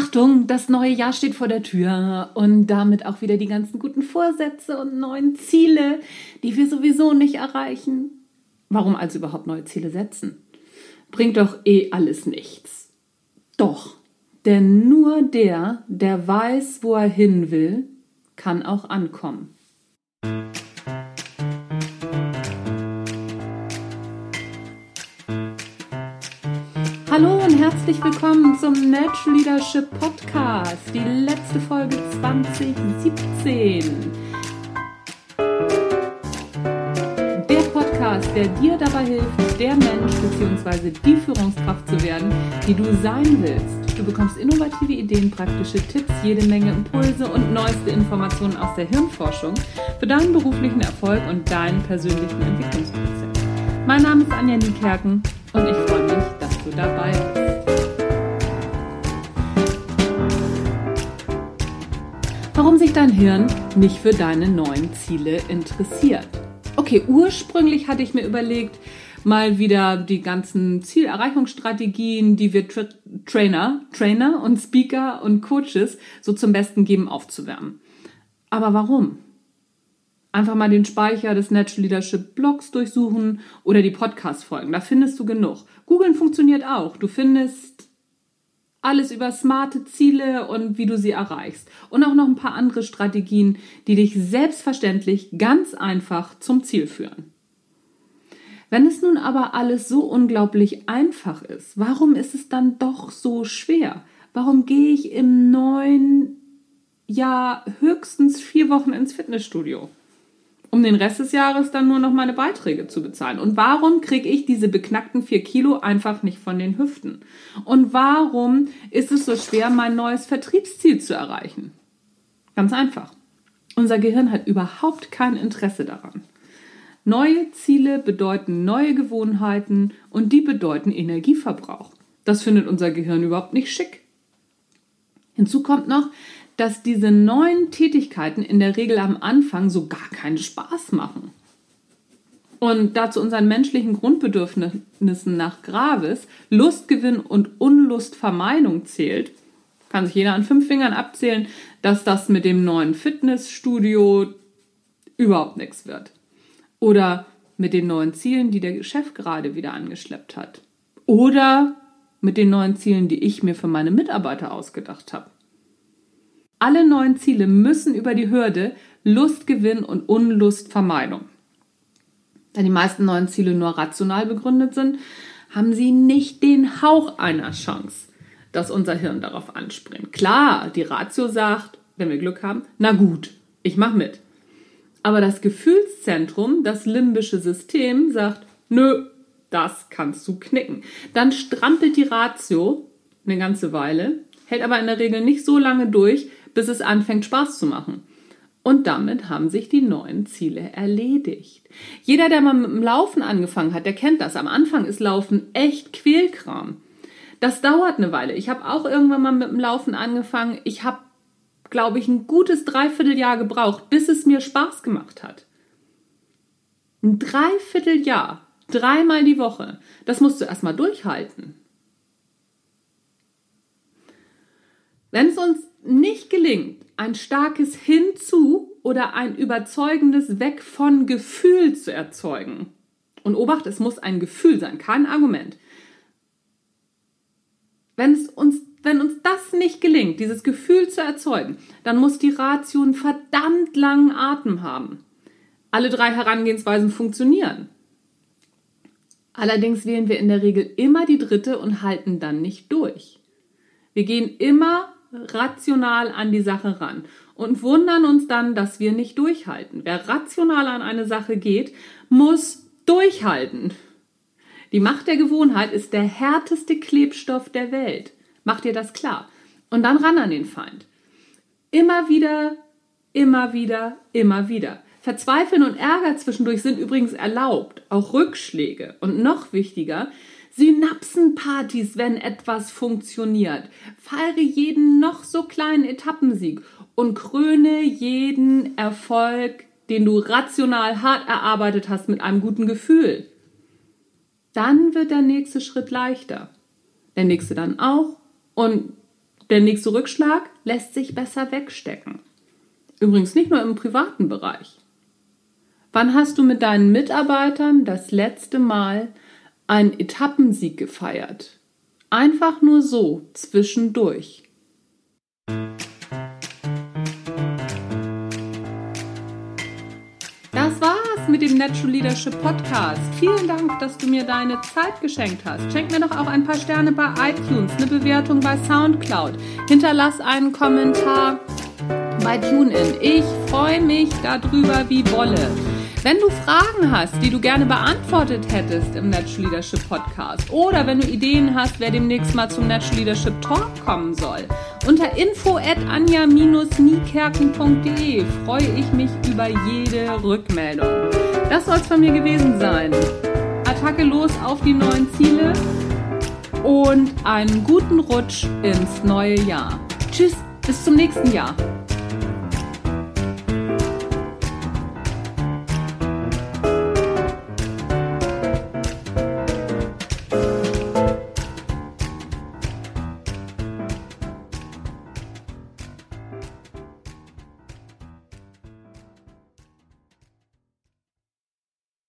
Achtung, das neue Jahr steht vor der Tür und damit auch wieder die ganzen guten Vorsätze und neuen Ziele, die wir sowieso nicht erreichen. Warum also überhaupt neue Ziele setzen? Bringt doch eh alles nichts. Doch, denn nur der, der weiß, wo er hin will, kann auch ankommen. Hallo und herzlich willkommen zum Natural Leadership Podcast, die letzte Folge 2017. Der Podcast, der dir dabei hilft, der Mensch bzw. die Führungskraft zu werden, die du sein willst. Du bekommst innovative Ideen, praktische Tipps, jede Menge Impulse und neueste Informationen aus der Hirnforschung für deinen beruflichen Erfolg und deinen persönlichen Entwicklungsprozess. Mein Name ist Anja Niekerken und ich freue du dabei. Warum sich dein Hirn nicht für deine neuen Ziele interessiert. Okay, ursprünglich hatte ich mir überlegt, mal wieder die ganzen Zielerreichungsstrategien, die wir Tra Trainer, Trainer und Speaker und Coaches so zum Besten geben, aufzuwärmen. Aber warum? Einfach mal den Speicher des Natural Leadership Blogs durchsuchen oder die Podcast-Folgen. Da findest du genug. Googeln funktioniert auch. Du findest alles über smarte Ziele und wie du sie erreichst. Und auch noch ein paar andere Strategien, die dich selbstverständlich ganz einfach zum Ziel führen. Wenn es nun aber alles so unglaublich einfach ist, warum ist es dann doch so schwer? Warum gehe ich im neuen Jahr höchstens vier Wochen ins Fitnessstudio? Um den Rest des Jahres dann nur noch meine Beiträge zu bezahlen? Und warum kriege ich diese beknackten vier Kilo einfach nicht von den Hüften? Und warum ist es so schwer, mein neues Vertriebsziel zu erreichen? Ganz einfach. Unser Gehirn hat überhaupt kein Interesse daran. Neue Ziele bedeuten neue Gewohnheiten und die bedeuten Energieverbrauch. Das findet unser Gehirn überhaupt nicht schick. Hinzu kommt noch, dass diese neuen Tätigkeiten in der Regel am Anfang so gar keinen Spaß machen. Und da zu unseren menschlichen Grundbedürfnissen nach Gravis Lustgewinn und Unlustvermeidung zählt, kann sich jeder an fünf Fingern abzählen, dass das mit dem neuen Fitnessstudio überhaupt nichts wird. Oder mit den neuen Zielen, die der Chef gerade wieder angeschleppt hat. Oder mit den neuen Zielen, die ich mir für meine Mitarbeiter ausgedacht habe. Alle neuen Ziele müssen über die Hürde Lustgewinn und Unlustvermeidung. Da die meisten neuen Ziele nur rational begründet sind, haben sie nicht den Hauch einer Chance, dass unser Hirn darauf anspringt. Klar, die Ratio sagt, wenn wir Glück haben, na gut, ich mach mit. Aber das Gefühlszentrum, das limbische System, sagt, nö, das kannst du knicken. Dann strampelt die Ratio eine ganze Weile, hält aber in der Regel nicht so lange durch, bis es anfängt Spaß zu machen. Und damit haben sich die neuen Ziele erledigt. Jeder, der mal mit dem Laufen angefangen hat, der kennt das. Am Anfang ist Laufen echt Quälkram. Das dauert eine Weile. Ich habe auch irgendwann mal mit dem Laufen angefangen. Ich habe, glaube ich, ein gutes Dreivierteljahr gebraucht, bis es mir Spaß gemacht hat. Ein Dreivierteljahr, dreimal die Woche. Das musst du erstmal durchhalten. Wenn es uns nicht gelingt, ein starkes Hinzu oder ein überzeugendes Weg von Gefühl zu erzeugen, und obacht, es muss ein Gefühl sein, kein Argument. Wenn, es uns, wenn uns das nicht gelingt, dieses Gefühl zu erzeugen, dann muss die Ratio einen verdammt langen Atem haben. Alle drei Herangehensweisen funktionieren. Allerdings wählen wir in der Regel immer die dritte und halten dann nicht durch. Wir gehen immer rational an die Sache ran und wundern uns dann, dass wir nicht durchhalten. Wer rational an eine Sache geht, muss durchhalten. Die Macht der Gewohnheit ist der härteste Klebstoff der Welt. Macht dir das klar? Und dann ran an den Feind. Immer wieder, immer wieder, immer wieder. Verzweifeln und Ärger zwischendurch sind übrigens erlaubt, auch Rückschläge. Und noch wichtiger, Synapsenpartys, wenn etwas funktioniert. Feiere jeden noch so kleinen Etappensieg und kröne jeden Erfolg, den du rational hart erarbeitet hast, mit einem guten Gefühl. Dann wird der nächste Schritt leichter. Der nächste dann auch und Der nächste Rückschlag lässt sich besser wegstecken. Übrigens nicht nur im privaten Bereich. Wann hast du mit deinen Mitarbeitern das letzte Mal einen Etappensieg gefeiert? Einfach nur so zwischendurch. Das war's mit dem Natural Leadership Podcast. Vielen Dank, dass du mir deine Zeit geschenkt hast. Schenk mir doch auch ein paar Sterne bei iTunes, eine Bewertung bei SoundCloud. Hinterlass einen Kommentar bei TuneIn. Ich freue mich darüber wie Wolle. Wenn du Fragen hast, die du gerne beantwortet hättest im Natural Leadership Podcast oder wenn du Ideen hast, wer demnächst mal zum Natural Leadership Talk kommen soll, unter info at anja-niekerken.de freue ich mich über jede Rückmeldung. Das soll es von mir gewesen sein. Attacke los auf die neuen Ziele und einen guten Rutsch ins neue Jahr. Tschüss, bis zum nächsten Jahr.